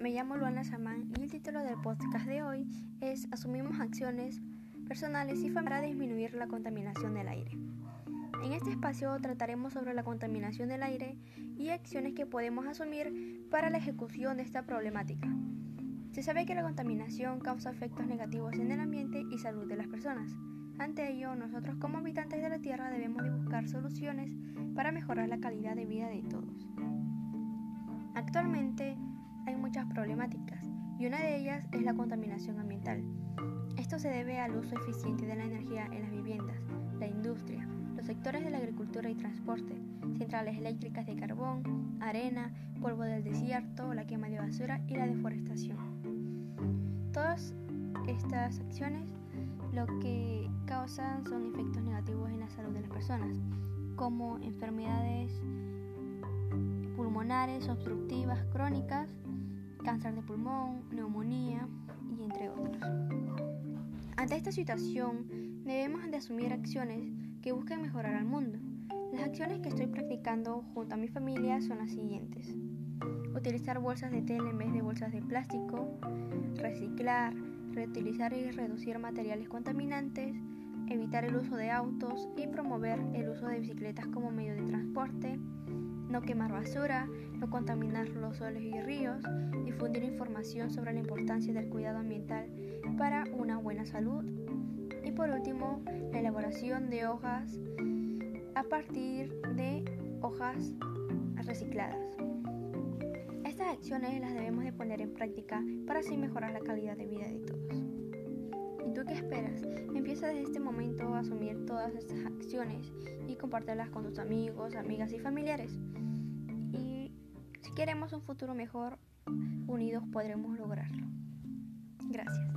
me llamo Luana Samán y el título del podcast de hoy es Asumimos acciones personales y para disminuir la contaminación del aire. En este espacio trataremos sobre la contaminación del aire y acciones que podemos asumir para la ejecución de esta problemática. Se sabe que la contaminación causa efectos negativos en el ambiente y salud de las personas. Ante ello, nosotros como habitantes de la Tierra debemos de buscar soluciones para mejorar la calidad de vida de todos. Actualmente hay muchas problemáticas y una de ellas es la contaminación ambiental. Esto se debe al uso eficiente de la energía en las viviendas, la industria, los sectores de la agricultura y transporte, centrales eléctricas de carbón, arena, polvo del desierto, la quema de basura y la deforestación. Todas estas acciones lo que causan son efectos negativos en la salud de las personas, como enfermedades pulmonares obstructivas crónicas, cáncer de pulmón, neumonía y entre otros. Ante esta situación debemos de asumir acciones que busquen mejorar al mundo. Las acciones que estoy practicando junto a mi familia son las siguientes. Utilizar bolsas de tela en vez de bolsas de plástico, reciclar, reutilizar y reducir materiales contaminantes, evitar el uso de autos y promover el uso de bicicletas como medio de transporte, no quemar basura, no contaminar los suelos y ríos, difundir información sobre la importancia del cuidado ambiental para una buena salud y por último la elaboración de hojas a partir de hojas recicladas. Estas acciones las debemos de poner en práctica para así mejorar la calidad de vida de todos. ¿Y tú qué esperas? Empieza desde este momento a asumir todas estas acciones y compartirlas con tus amigos, amigas y familiares. Y si queremos un futuro mejor, unidos podremos lograrlo. Gracias.